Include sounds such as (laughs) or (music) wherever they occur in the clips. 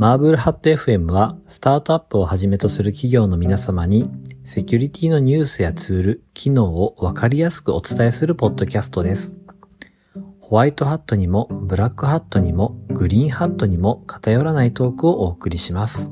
マーブルハット FM はスタートアップをはじめとする企業の皆様にセキュリティのニュースやツール、機能をわかりやすくお伝えするポッドキャストです。ホワイトハットにもブラックハットにもグリーンハットにも偏らないトークをお送りします。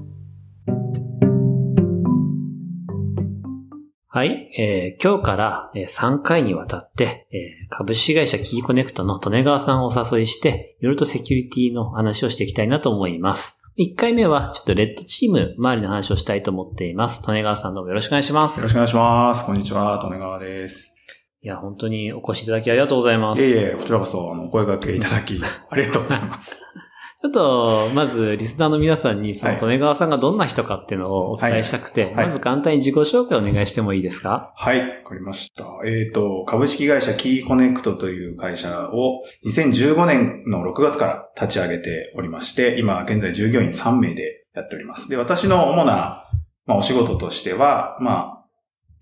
はい、えー今日から3回にわたって、えー株式会社キーコネクトの利根川さんをお誘いして、いろいろとセキュリティの話をしていきたいなと思います。1回目はちょっとレッドチーム周りの話をしたいと思っています。利根川さんどうもよろしくお願いします。よろしくお願いします。こんにちは、利根川です。いや、本当にお越しいただきありがとうございます。いえいえ、こちらこそ、あの、お声掛けいただき、ありがとうございます。(laughs) ちょっと、まず、リスナーの皆さんに、その、はい。利根川さんがどんな人かっていうのをお伝えしたくて、はい。はい。まず簡単に自己紹介をお願いしてもいいですか？はい、わかりました。えっ、と、株式会社キーコネクトという会社を2015年の6月から立ち上げておりまして、今現在従業員3名でやっております。で、私の主な、まあ、お仕事としては、まあ、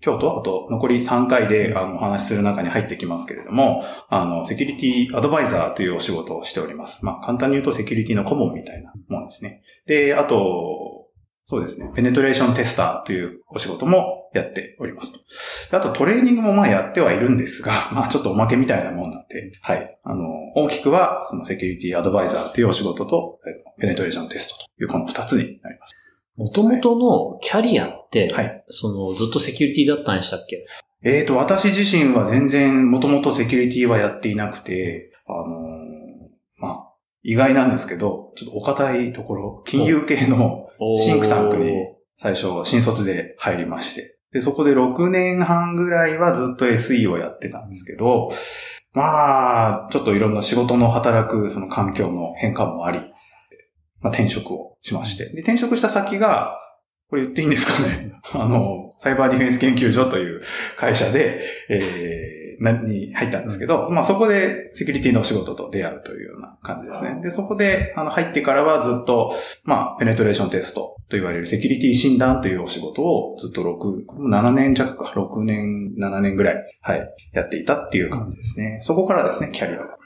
今日と、あと残り3回であのお話しする中に入ってきますけれども、あの、セキュリティアドバイザーというお仕事をしております。まあ、簡単に言うとセキュリティの顧問みたいなものですね。で、あと、そうですね、ペネトレーションテスターというお仕事もやっておりますと。あとトレーニングもまあやってはいるんですが、まあちょっとおまけみたいなもんなんで、はい。あの、大きくはそのセキュリティアドバイザーというお仕事と、ペネトレーションテストというこの二つになります。もともとのキャリアって、はい。その、ずっとセキュリティだったんでしたっけ？えーと、私自身は全然もともとセキュリティはやっていなくて、あのーまあ、意外なんですけど、ちょっとお堅いところ、金融系のシンクタンクに最初新卒で入りまして。で、そこで6年半ぐらいはずっと SE をやってたんですけど、まあ、ちょっといろんな仕事の働くその環境の変化もあり、まあ、転職をしまして。で、転職した先が、これ言っていいんですかね？(laughs) あの、サイバーディフェンス研究所という会社で、えー、なに入ったんですけど、まあそこでセキュリティのお仕事と出会うというような感じですね。で、そこで、あの、入ってからはずっと、まあ、ペネトレーションテストと言われるセキュリティ診断というお仕事をずっと6、7年弱か、6年、7年ぐらい、はい、やっていたっていう感じですね。そこからですね、キャリアが。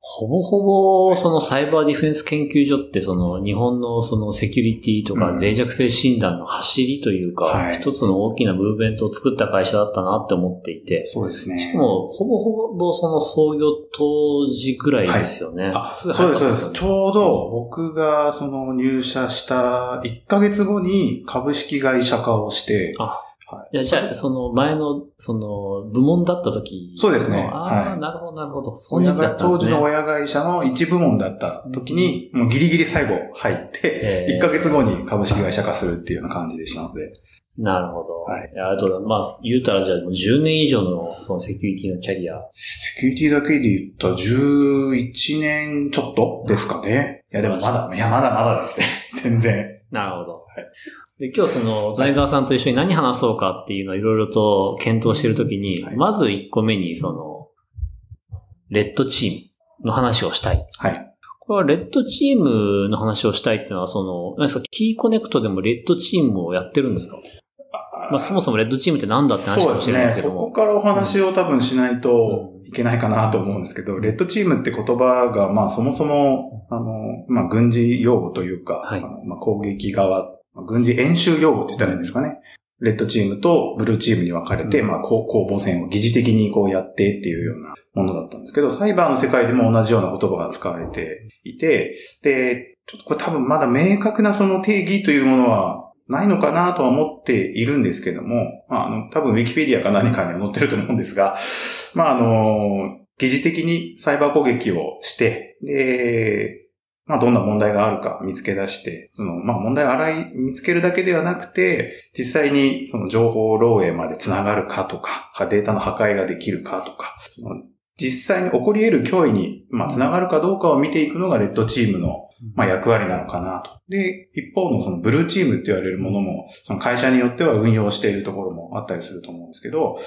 ほぼほぼ、そのサイバーディフェンス研究所って、その日本のそのセキュリティとかうん脆弱性診断の走りというか、はい一つの大きなムーブメントを作った会社だったなって思っていて、そうですね。しかも、ほぼほぼその創業当時ぐらいですよね。あ、すそうです、そうです。ちょうど僕がその入社した1ヶ月後に株式会社化をして、あはいいや、じゃあ、その前の、その、部門だった時のそうですねああ、はいなるほど、なるほど。そうだったんですね。が当時の親会社の一部門だった時に、もうギリギリ最後入って、えー1ヶ月後に株式会社化するっていうような感じでしたので。なるほど。はいやあとだ、まあ、言うたらじゃあもう10年以上のそのセキュリティのキャリア。セキュリティだけで言ったら11年ちょっとですかね。いやでもまだ、いやまだまだですね。全然。なるほど。はいで、今日その、財川さんと一緒に何話そうかっていうのをいろいろと検討しているときに、はいまず1個目にその、レッドチームの話をしたい。はい。これはレッドチームの話をしたいっていうのは、その、何ですか、キーコネクトでもレッドチームをやってるんですか？まあ、そもそもレッドチームって何だって話かもしれないですけども。そこからお話を多分しないとうんいけないかなと思うんですけど、レッドチームって言葉が、まあそもそも、あの、まあ軍事用語というか、はいまあ攻撃側、まあ軍事演習用語って言ったらいいんですかね。レッドチームとブルーチームに分かれて、うんまあ攻攻防戦を疑似的にこうやってっていうようなものだったんですけど、サイバーの世界でも同じような言葉が使われていて、で、ちょっとこれ多分まだ明確なその定義というものはないのかなとは思っているんですけども、まあ、あの、多分ウィキペディアか何かには載ってると思うんですが、まあ、あの、疑似的にサイバー攻撃をして、で、まあ、どんな問題があるか見つけ出して、その、まあ、問題を洗い、見つけるだけではなくて、実際にその情報漏洩までつながるかとか、データの破壊ができるかとか、その実際に起こり得る脅威に、まあ、つながるかどうかを見ていくのがレッドチームのまあ、役割なのかなと。で、一方のそのブルーチームって言われるものも、その会社によっては運用しているところもあったりすると思うんですけど、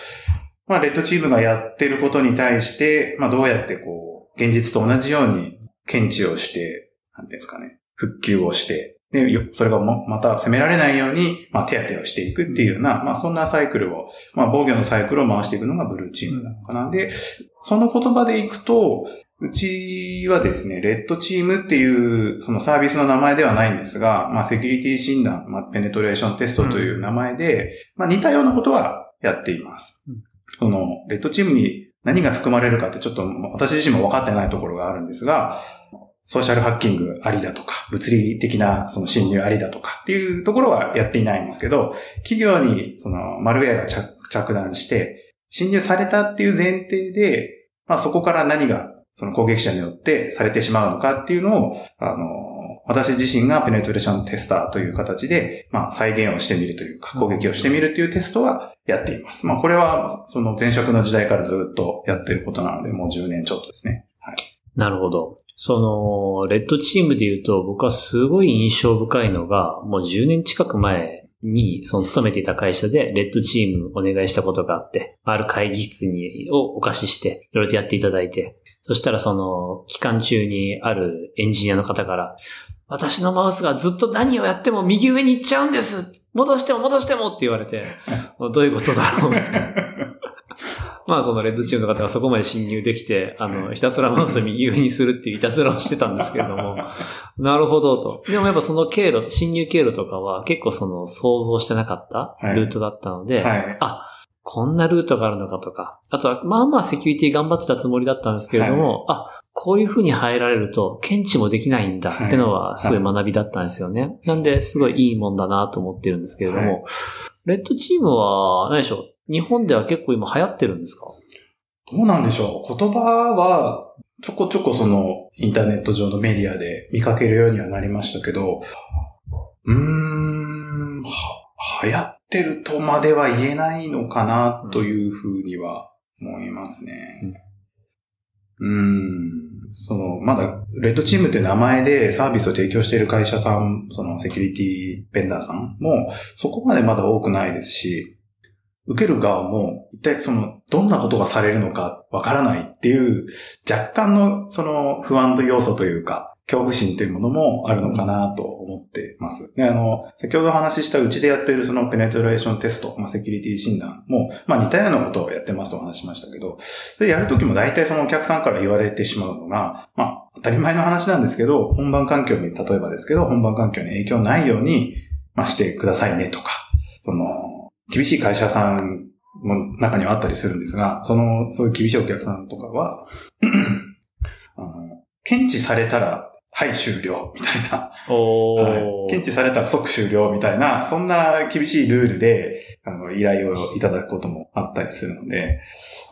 まあ、レッドチームがやってることに対して、まあ、どうやってこう、現実と同じように検知をして、なんていうんですかね、復旧をして、で、それがまた責められないように、まあ、手当てをしていくっていうような、まあ、そんなサイクルを、まあ、防御のサイクルを回していくのがブルーチームなのかな。で、その言葉でいくと、うちはですね、レッドチームっていうそのサービスの名前ではないんですが、まあセキュリティ診断、まあペネトレーションテストという名前で、まあ似たようなことはやっています。うんその、レッドチームに何が含まれるかってちょっと私自身も分かってないところがあるんですが、ソーシャルハッキングありだとか、物理的なその侵入ありだとかっていうところはやっていないんですけど、企業にそのマルウェアが着着弾して、侵入されたっていう前提で、まあそこから何がその攻撃者によってされてしまうのかっていうのを、あの、私自身がペネトレーションテスターという形で、まあ再現をしてみるというか、攻撃をしてみるというテストはやっています。まあこれはその前職の時代からずっとやってることなので、もう10年ちょっとですね。はい。なるほど。その、レッドチームで言うと、僕はすごい印象深いのが、もう10年近く前に、その勤めていた会社で、レッドチームお願いしたことがあって、ある会議室に、をお貸しして、いろいろとやっていただいて、そしたらその、期間中にあるエンジニアの方から、私のマウスがずっと何をやっても右上に行っちゃうんです戻しても戻してもって言われて、(laughs) どういうことだろう (laughs) (laughs) まあそのレッドチームの方がそこまで侵入できて、あの、ひたすらマウスを右上にするっていういたずらをしてたんですけれども、(laughs) なるほどと。でもやっぱその経路、侵入経路とかは結構その想像してなかったはい。ルートだったので、はい。あ、こんなルートがあるのかとか、あとはまあまあセキュリティ頑張ってたつもりだったんですけれども、あ、こういう風に入られると検知もできないんだってのはすごい。学びだったんですよね。なんで、すごいいいもんだなと思ってるんですけれども、はい。レッドチームは、何でしょう日本では結構今流行ってるんですか？どうなんでしょう言葉は、ちょこちょこそのインターネット上のメディアで見かけるようにはなりましたけど、うーん、は、流行ってるとまでは言えないのかなというふうには思いますね。うん、その、まだ、レッドチームって名前でサービスを提供している会社さん、そのセキュリティベンダーさんも、そこまでまだ多くないですし、受ける側も、一体その、どんなことがされるのかわからないっていう、若干のその不安と要素というか、恐怖心というものもあるのかなと思ってます。で、あの、先ほどお話ししたうちでやっているそのペネトレーションテスト、まあ、セキュリティ診断も、まあ、似たようなことをやってますとお話しましたけど、それやるときも大体そのお客さんから言われてしまうのが、まあ、当たり前の話なんですけど、本番環境に、例えばですけど、本番環境に影響ないように、まあ、してくださいねとか、その、厳しい会社さんも中にはあったりするんですが、その、そういう厳しいお客さんとかは、(clears throat) あの、検知されたら、はい、終了、みたいな。おはい、検知されたら即終了、みたいな、そんな厳しいルールで、あの、依頼をいただくこともあったりするので、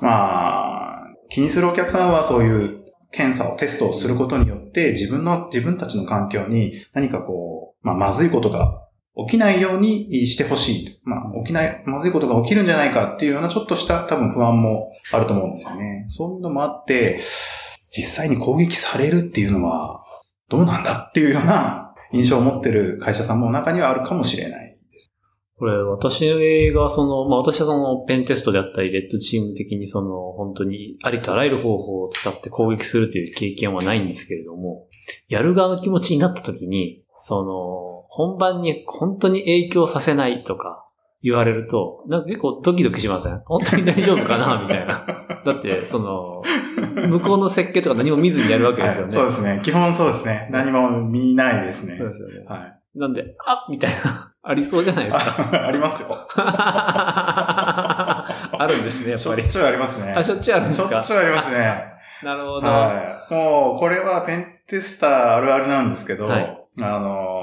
まあ、気にするお客さんはそういう検査をテストをすることによって、自分の、自分たちの環境に何かこう、まあ、まずいことが起きないようにしてほしい。まあ、起きない、まずいことが起きるんじゃないかっていうようなちょっとした多分不安もあると思うんですよね。そういうのもあって、実際に攻撃されるっていうのはどうなんだっていうような印象を持ってる会社さんも中にはあるかもしれないです。これ、私がその、まあ私はそのペンテストであったり、レッドチーム的にその、本当にありとあらゆる方法を使って攻撃するという経験はないんですけれども、やる側の気持ちになった時に、その、本番に本当に影響させないとか言われると、なんか結構ドキドキしません？本当に大丈夫かな？(laughs) みたいな。だって、その、向こうの設計とか何も見ずにやるわけですよね。はいそうですね。基本そうですね。何も見ないですね。そうですよね。はい。なんで、あみたいな、ありそうじゃないですか。あ (laughs) ありますよ。(laughs) あるんですね、やっぱりしょっ。ちゅうありますね。あ、しょっちゅうあるんですか？しょっちゅうありますね。なるほど。はい。もう、これはペンテスターあるあるなんですけど、はいあのー、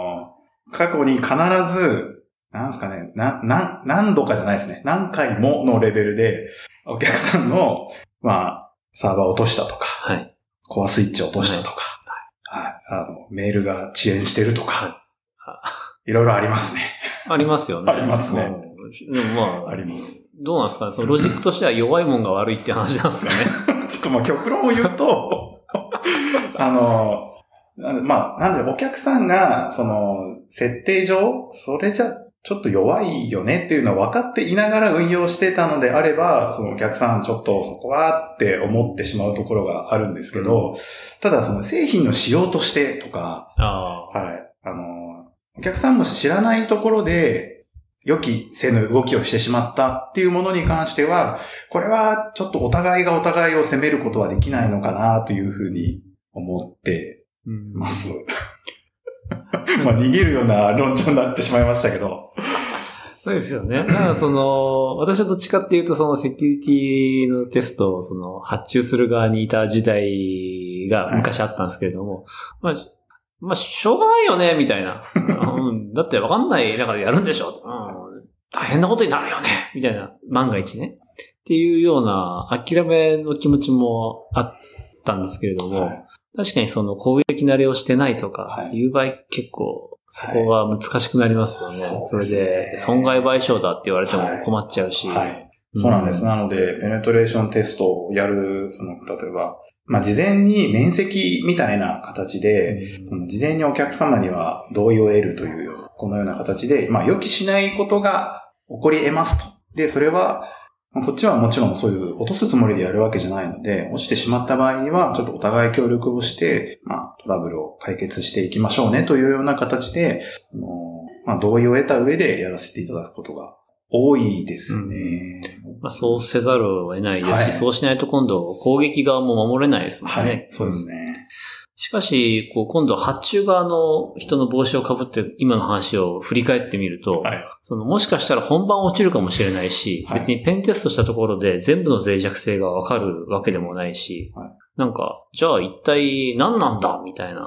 過去に必ず、なんですかね、な、な、何度かじゃないですね。何回ものレベルで、お客さんの、まあ、サーバー落としたとか、はい。コアスイッチ落としたとか、はい。あの、メールが遅延してるとか、(laughs) いろいろありますね。ありますよね。ありますねうん。でもまあ、あります。どうなんですかね？そのロジックとしては弱いもんが悪いって話なんですかね？(laughs) ちょっとまあ極論を言うと、(laughs) あのまあ、なんでお客さんが、その、設定上、それじゃ、ちょっと弱いよねっていうのは分かっていながら運用してたのであれば、そのお客さんちょっとそこはって思ってしまうところがあるんですけど、ただその製品の仕様としてとか。はい。あの、お客さんも知らないところで、予期せぬ動きをしてしまったっていうものに関しては、これはちょっとお互いがお互いを責めることはできないのかなというふうに思ってます。(laughs) まあ逃げるような論調になってしまいましたけど。そうですよね。だからその、私はどっちかっていうとそのセキュリティのテストをその発注する側にいた時代が昔あったんですけれども、まあ、まあ、しょうがないよね、みたいな。うん、だってわかんない中でやるんでしょ。うん、大変なことになるよね、みたいな、万が一ね。っていうような諦めの気持ちもあったんですけれども、はい確かにその攻撃慣れをしてないとかは、いいう場合結構そこは難しくなりますよね。はいそれそうで損害賠償だって言われても困っちゃうし。はい。そうなんです。なので、ペネトレーションテストをやる、その、例えば、まあ、事前に面積みたいな形で、その事前にお客様には同意を得るというような、このような形で、まあ予期しないことが起こり得ますと。で、それは、まあこっちはもちろんそういう落とすつもりでやるわけじゃないので、落ちてしまった場合には、ちょっとお互い協力をして、まあトラブルを解決していきましょうねというような形で、あのまあ同意を得た上でやらせていただくことが多いですね。まあ、そうせざるを得ないですし、はいそうしないと今度攻撃側も守れないですもんね。はい、そうですね。しかし、こう今度発注側の人の帽子をかぶって今の話を振り返ってみると、はい。そのもしかしたら本番落ちるかもしれないし、はい別にペンテストしたところで全部の脆弱性がわかるわけでもないし、はいなんか、じゃあ一体何なんだみたいな、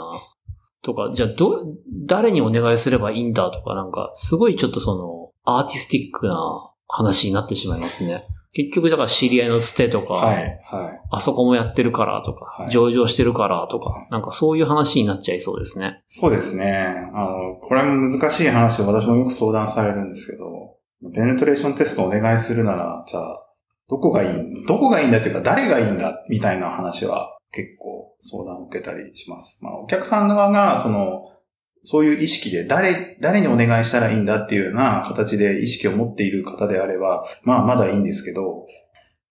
とか、じゃあど、誰にお願いすればいいんだとか、なんか、すごいちょっとその、アーティスティックな話になってしまいますね。結局、だから知り合いのつてとか、はい。はい。あそこもやってるからとか、はい上場してるからとか、はいなんかそういう話になっちゃいそうですね。そうですね。あの、これも難しい話で私もよく相談されるんですけど、ペネトレーションテストお願いするなら、じゃあ、どこがいい、どこがいいんだっていうか、誰がいいんだみたいな話は結構相談を受けたりします。まあ、お客さん側が、その、そういう意識で誰、誰にお願いしたらいいんだっていうような形で意識を持っている方であれば、まあ、まだいいんですけど、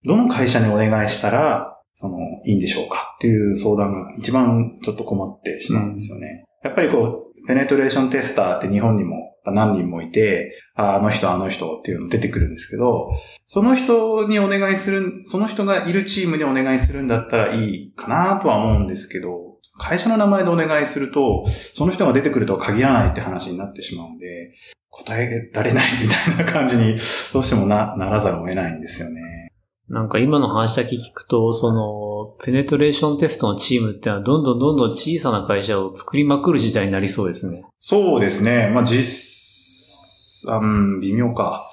どの会社にお願いしたら、その、いいんでしょうかっていう相談が一番ちょっと困ってしまうんですよね。やっぱりこう、ペネトレーションテスターって日本にも何人もいて、ああの人あの人っていうの出てくるんですけど、その人にお願いする、その人がいるチームにお願いするんだったらいいかなとは思うんですけど、会社の名前でお願いすると、その人が出てくるとは限らないって話になってしまうんで、答えられないみたいな感じにどうしてもな、ならざるを得ないんですよね。なんか今の話だけ聞くと、その、ペネトレーションテストのチームってのはどんどんどんどん小さな会社を作りまくる時代になりそうですね。そうですね。まあ、実、あうん、微妙か。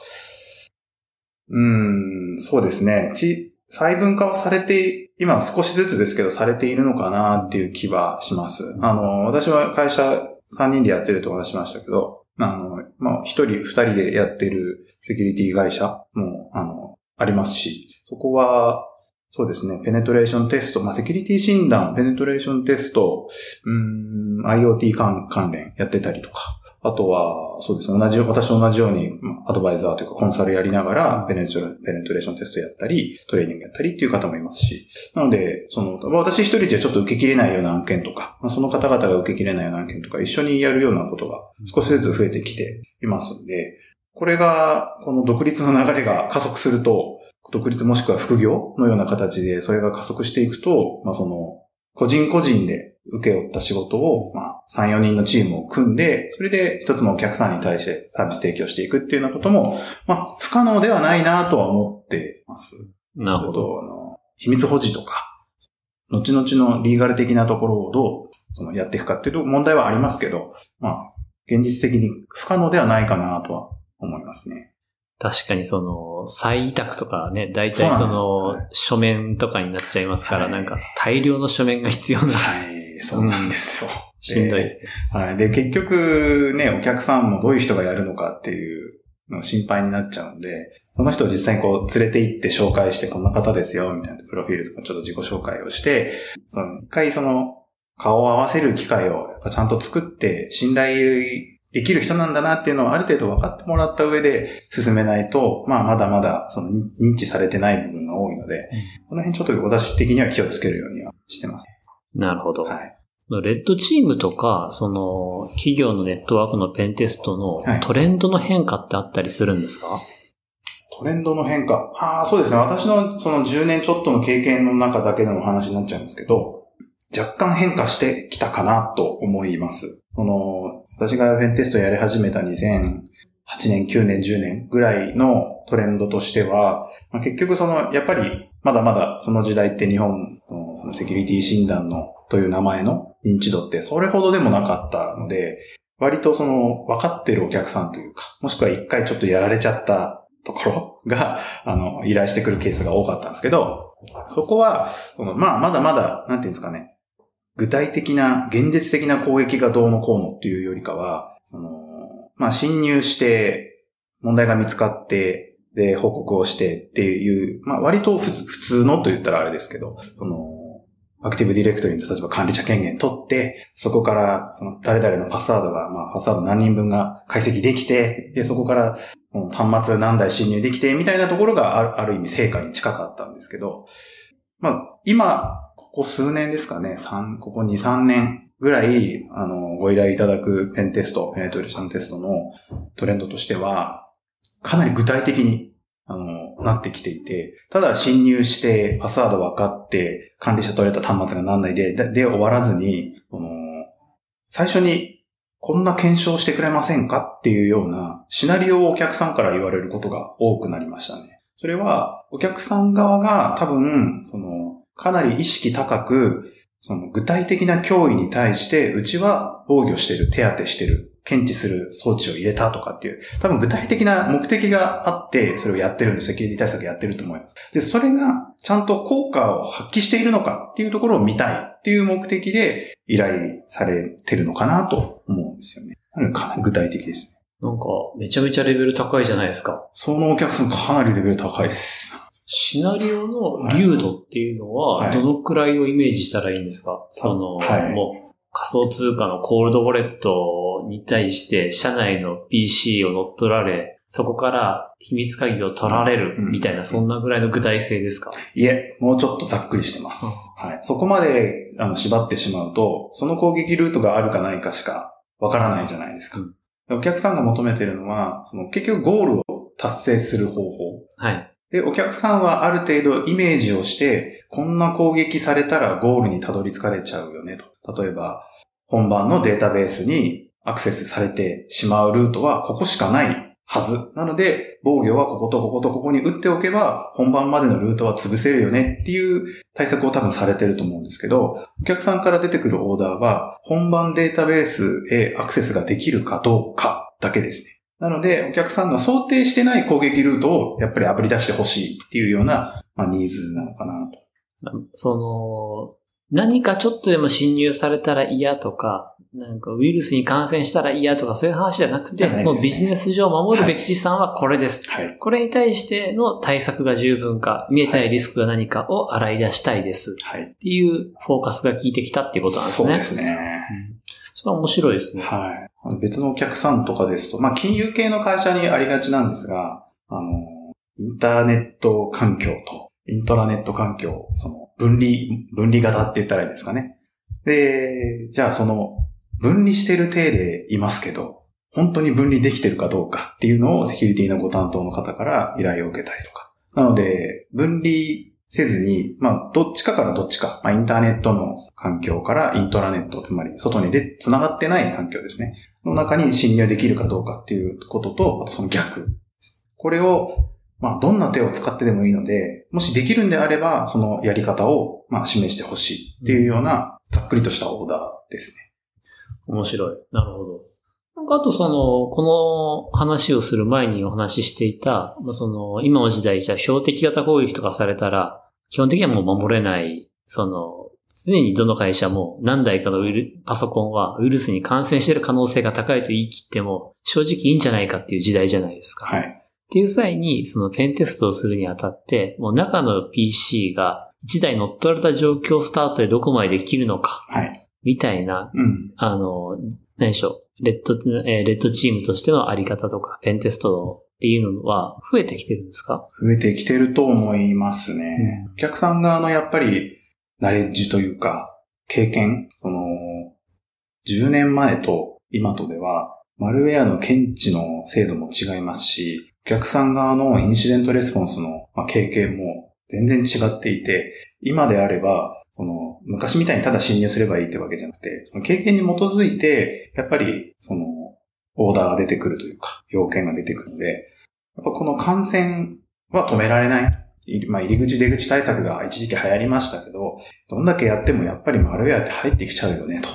うん、そうですね。ち、細分化はされて、今少しずつですけど、されているのかなっていう気はします。あの、私は会社3人でやってるとお話しましたけど、あの、まあ、1人、2人でやってるセキュリティ会社も、あの、ありますし、そこは、そうですね、ペネトレーションテスト、まあ、セキュリティ診断、ペネトレーションテスト、うん、IoT 関連やってたりとか、あとは、そうですね、同じ、私と同じように、アドバイザーというかコンサルやりながら、ペネトレペネトレーションテストやったり、トレーニングやったりっていう方もいますし、なので、その、私一人じゃちょっと受け切れないような案件とか、その方々が受け切れないような案件とか、一緒にやるようなことが少しずつ増えてきていますんで、これが、この独立の流れが加速すると、独立もしくは副業のような形で、それが加速していくと、まあその、個人個人で受け負った仕事を、まあ、3、4人のチームを組んで、それで一つのお客さんに対してサービス提供していくっていうようなことも、まあ、不可能ではないなとは思ってます。なるほど。あの、秘密保持とか、後々のリーガル的なところをどう、その、やっていくかっていうと問題はありますけど、まあ、現実的に不可能ではないかなとは思いますね。確かにその、再委託とかね、大体そのはい、書面とかになっちゃいますから、はいなんか大量の書面が必要な、はい、そうなんですよ。しんどいですね。はい。で、結局ね、お客さんもどういう人がやるのかっていうの心配になっちゃうんで、その人を実際にこう連れて行って紹介してこんな方ですよ、みたいなプロフィールとかちょっと自己紹介をして、その一回その顔を合わせる機会をちゃんと作って信頼できる人なんだなっていうのをある程度分かってもらった上で進めないと、まあまだまだその認認知されてない部分が多いので、この辺ちょっと私的には気をつけるようにはしてます。なるほど。はい。レッドチームとか、その、企業のネットワークのペンテストのはいトレンドの変化ってあったりするんですか、トレンドの変化。ああ、そうですね。私のその10年ちょっとの経験の中だけでの話になっちゃうんですけど、若干変化してきたかなと思います。その、私がペンテストやり始めた2008年、9年、10年ぐらいのトレンドとしては、まあ、結局その、やっぱりまだまだその時代って日本のそのセキュリティ診断のという名前の認知度ってそれほどでもなかったので、割とその分かってるお客さんというか、もしくは一回ちょっとやられちゃったところが、(laughs) あの、依頼してくるケースが多かったんですけど、そこは、そのまあ、まだまだ、なんていうんですかね、具体的な、現実的な攻撃がどうのこうのっていうよりかは、その、まあ、侵入して、問題が見つかって、で、報告をしてっていう、まあ、割と普通のと言ったらあれですけど、その、アクティブディレクトリの例えば管理者権限取って、そこから、その誰々のパスワードが、まあ、パスワード何人分が解析できて、で、そこから、端末何台侵入できて、みたいなところがあるある意味成果に近かったんですけど、まあ、今、ここ数年ですかね、三ここ2、3年ぐらい、あの、ご依頼いただくペンテスト、ペネトレーションテストのトレンドとしては、かなり具体的に、あの、なってきていて、ただ侵入して、パスワード分かって、管理者取れた端末が何台で、で、で終わらずに、この、最初に、こんな検証してくれませんかっていうようなシナリオをお客さんから言われることが多くなりましたね。それは、お客さん側が多分、その、かなり意識高く、その具体的な脅威に対して、うちは防御してる、手当てしてる、検知する装置を入れたとかっていう、多分具体的な目的があって、それをやってるんです。セキュリティ対策やってると思います。で、それがちゃんと効果を発揮しているのかっていうところを見たいっていう目的で依頼されてるのかなと思うんですよね。なのでかなり具体的ですね。なんか、めちゃめちゃレベル高いじゃないですか。そのお客さんかなりレベル高いです。シナリオの流度っていうのは、はいどのくらいをイメージしたらいいんですか、その、はいもう、仮想通貨のコールドウォレットに対して、社内の PC を乗っ取られ、そこから秘密鍵を取られるうんみたいな、そんなぐらいの具体性ですか、いえ、もうちょっとざっくりしてます。はい。そこまであの縛ってしまうと、その攻撃ルートがあるかないかしかわからないじゃないですか。お客さんが求めてるのは、その結局ゴールを達成する方法。はい。で、お客さんはある程度イメージをして、こんな攻撃されたらゴールにたどり着かれちゃうよねと。例えば、本番のデータベースにアクセスされてしまうルートはここしかないはず。なので、防御はこことこことここに打っておけば、本番までのルートは潰せるよねっていう対策を多分されてると思うんですけど、お客さんから出てくるオーダーは、本番データベースへアクセスができるかどうかだけですね。なので、お客さんが想定してない攻撃ルートをやっぱり炙り出してほしいっていうような、まあ、ニーズなのかなと。その、何かちょっとでも侵入されたら嫌とか、なんかウイルスに感染したら嫌とかそういう話じゃなくて、ねもうビジネス上守るべき資産はこれです。はい。これに対しての対策が十分か、見えたいリスクが何かを洗い出したいです。はい。っていうフォーカスが効いてきたっていうことなんですね。そうですね。うんそれは面白いですね。はい。別のお客さんとかですと、まあ、金融系の会社にありがちなんですが、あの、インターネット環境と、イントラネット環境、その、分離、分離型って言ったらいいんですかね。で、じゃあその、分離してる体でいますけど、本当に分離できてるかどうかっていうのをセキュリティのご担当の方から依頼を受けたりとか。なので、分離せずに、まあ、どっちかからどっちか、まあ、インターネットの環境からイントラネット、つまり外にで繋がってない環境ですね。の中に侵入できるかどうかっていうことと、あとその逆。これを、まあ、どんな手を使ってでもいいので、もしできるんであれば、そのやり方を、まあ、示してほしいっていうような、ざっくりとしたオーダーですね。面白い。なるほど。なんかあとその、この話をする前にお話ししていた、まあ、その、今の時代じゃ標的型攻撃とかされたら、基本的にはもう守れない、その、常にどの会社も何台かのウイルパソコンはウイルスに感染している可能性が高いと言い切っても、正直いいんじゃないかっていう時代じゃないですか。はい。っていう際に、そのペンテストをするにあたって、もう中の PC が1台乗っ取られた状況スタートでどこまでできるのか、はい。みたいなうん。あの、何でしょう、レッド、えーレッドチームとしてのあり方とか、ペンテストっていうのは増えてきてるんですか？増えてきてると思いますね。お客さん側のやっぱり、ナレッジというか、経験、その、10年前と今とでは、マルウェアの検知の精度も違いますし、お客さん側のインシデントレスポンスの経験も全然違っていて、今であれば、その、昔みたいにただ侵入すればいいってわけじゃなくて、その経験に基づいて、やっぱり、その、オーダーが出てくるというか、要件が出てくるので、やっぱこの感染は止められない。まあ、入り口出口対策が一時期流行りましたけど、どんだけやってもやっぱりマルウェアって入ってきちゃうよね、と。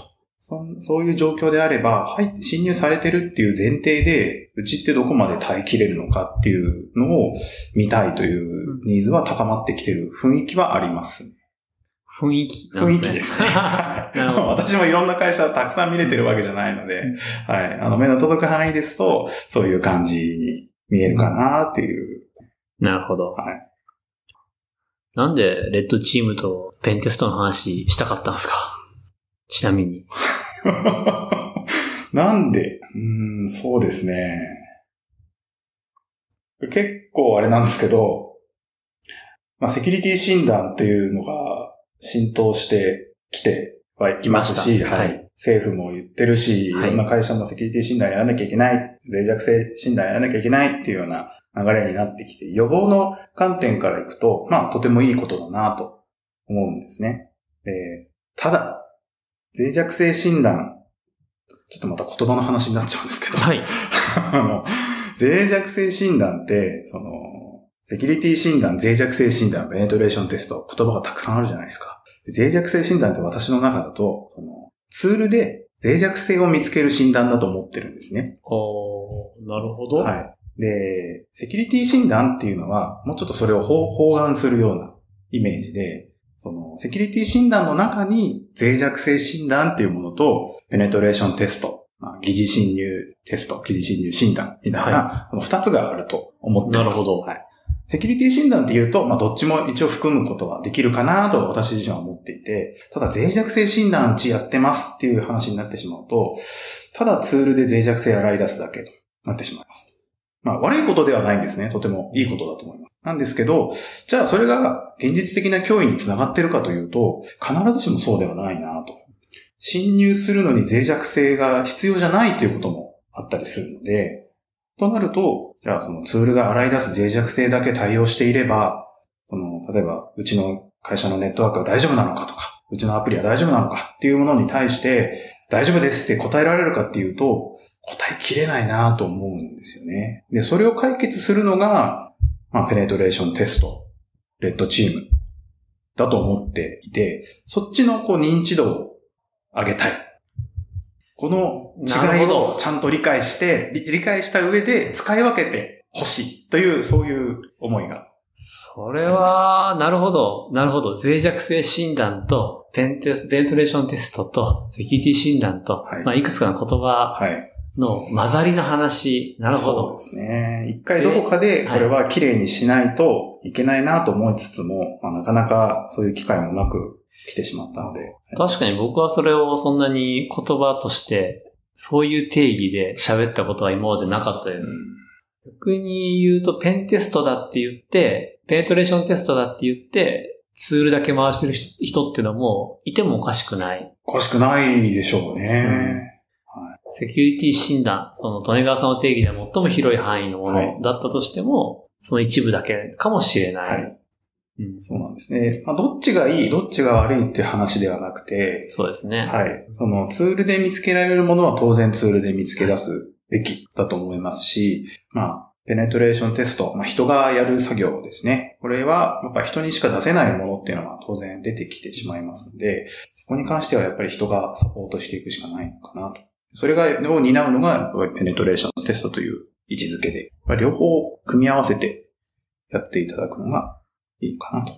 そそういう状況であれば、はい、侵入されてるっていう前提で、うちってどこまで耐えきれるのかっていうのを見たいというニーズは高まってきてる雰囲気はありますね。雰囲気ね。雰囲気ですね。(laughs) (laughs) 私もいろんな会社たくさん見れてるわけじゃないので、はい。あの、目の届く範囲ですと、そういう感じに見えるかなっていう。なるほど。はい。なんで、レッドチームとペンテストの話したかったんですか？ちなみに。(laughs) (laughs) なんでうん、そうですね。結構あれなんですけど、まあ、セキュリティ診断っていうのが浸透してきてはいますし、はい、政府も言ってるし、いろんな会社もセキュリティ診断やらなきゃいけない、脆弱性診断やらなきゃいけないっていうような流れになってきて、予防の観点からいくと、まあ、とてもいいことだなと思うんですね。で、ただ、脆弱性診断、ちょっとまた言葉の話になっちゃうんですけど、はい。(laughs) あの、脆弱性診断って、その、セキュリティ診断、脆弱性診断、ベネトレーションテスト、言葉がたくさんあるじゃないですか。脆弱性診断って私の中だと、そのツールで脆弱性を見つける診断だと思ってるんですね。おなるほど。はい。で、セキュリティ診断っていうのは、もうちょっとそれを包含するようなイメージで、その、セキュリティ診断の中に脆弱性診断っていうものと、ペネトレーションテスト、まあ、疑似侵入テスト、疑似侵入診断みたいな、この二つがあると思ってます。なるほど。はい。セキュリティ診断って言うと、まあ、どっちも一応含むことはできるかなと私自身は思っていて、ただ脆弱性診断うちやってますっていう話になってしまうと、ただツールで脆弱性洗い出すだけとなってしまいます。まあ、悪いことではないんですね。とてもいいことだと思います。なんですけど、じゃあそれが現実的な脅威につながってるかというと、必ずしもそうではないなと。侵入するのに脆弱性が必要じゃないということもあったりするので、となると、じゃあそのツールが洗い出す脆弱性だけ対応していれば、その、例えば、うちの会社のネットワークは大丈夫なのかとか、うちのアプリは大丈夫なのかっていうものに対して、大丈夫ですって答えられるかっていうと、答えきれないなと思うんですよね。で、それを解決するのが、まあ、ペネトレーションテスト、レッドチームだと思っていて、そっちのこう認知度を上げたい。この違いをちゃんと理解して、理解した上で使い分けてほしいという、そういう思いが。それは、なるほど。なるほど。脆弱性診断と、ペンテスト、ベントレーションテストと、セキュリティ診断と、はい、まあ、いくつかの言葉の混ざりの話。なるほど。そうですね。一回どこかで、これは綺麗にしないといけないなと思いつつも、まあ、なかなかそういう機会もなく、来てしまったので。確かに僕はそれをそんなに言葉として、そういう定義で喋ったことは今までなかったです。うん、逆に言うと、ペンテストだって言って、ペネトレーションテストだって言って、ツールだけ回してる人っていうのも、いてもおかしくない。おかしくないでしょうね。うんはい、セキュリティ診断、その、利根川さんの定義では最も広い範囲のものだったとしても、はい、その一部だけかもしれない。はいうん、そうなんですね。まあ、どっちがいい、どっちが悪いって話ではなくて、そうですね。はい。そのツールで見つけられるものは当然ツールで見つけ出すべきだと思いますし、まあ、ペネトレーションテスト、まあ、人がやる作業ですね。これは、やっぱ人にしか出せないものっていうのは当然出てきてしまいますので、そこに関してはやっぱり人がサポートしていくしかないのかなと。それが、を担うのが、ペネトレーションテストという位置づけで、両方組み合わせてやっていただくのがいいかなと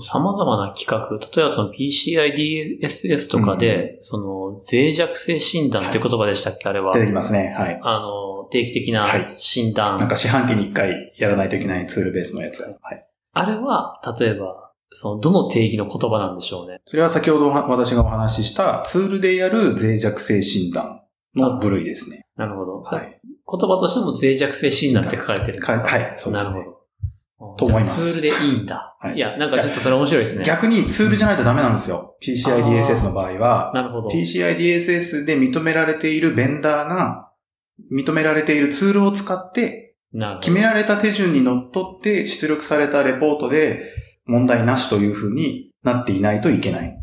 様々な企画、例えばその PCI DSS とかで、うん、その脆弱性診断って言葉でしたっけ、はい、あれは。出てきますね。はい。あの、定期的な診断、はい、なんか四半期に一回やらないといけないツールベースのやつ。はい。あれは、例えば、その、どの定義の言葉なんでしょうね。それは先ほど私がお話ししたツールでやる脆弱性診断の部類ですね。なるほど。はい。言葉としても脆弱性診断って書かれてるんですか？はい、そうです、ね。なるほど。と思いますツールでいいんだ。はいいや、なんかちょっとそれ面白いですね。逆にツールじゃないとダメなんですよ。PCI DSS の場合は、なるほど。PCI DSS で認められているベンダーが、認められているツールを使って。決められた手順にのっとって出力されたレポートで問題なしというふうになっていないといけない。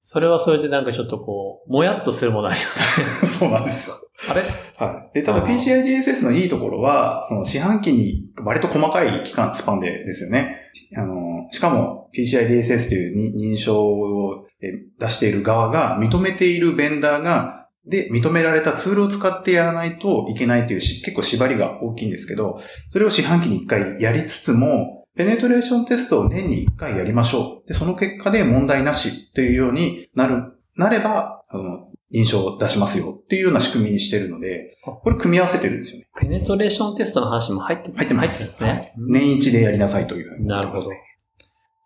それはそれでなんかちょっとこう、もやっとするものありますね。(laughs) そうなんですよ。あれ？はい。で、ただ PCI DSS のいいところは、その四半期に割と細かい期間、スパンでですよね。あの、しかも PCI DSS というに認証をえ出している側が認めているベンダーが、で、認められたツールを使ってやらないといけないというし結構縛りが大きいんですけど、それを四半期に一回やりつつも、ペネトレーションテストを年に一回やりましょう。で、その結果で問題なしというようになる、なれば、あの、認証を出しますよっていうような仕組みにしてるので、これ組み合わせてるんですよね。ペネトレーションテストの話も入って入ってます。入ってるんですね。年一でやりなさいというふうになるほど。じゃ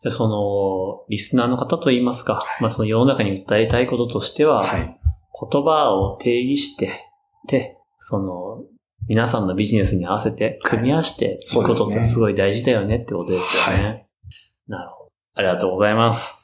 あその、リスナーの方といいますか、まあその世の中に訴えたいこととしては。はい。言葉を定義して、で、その、皆さんのビジネスに合わせて組み合わせていくことってすごい大事だよねってことですよね。はなるほど。ありがとうございます。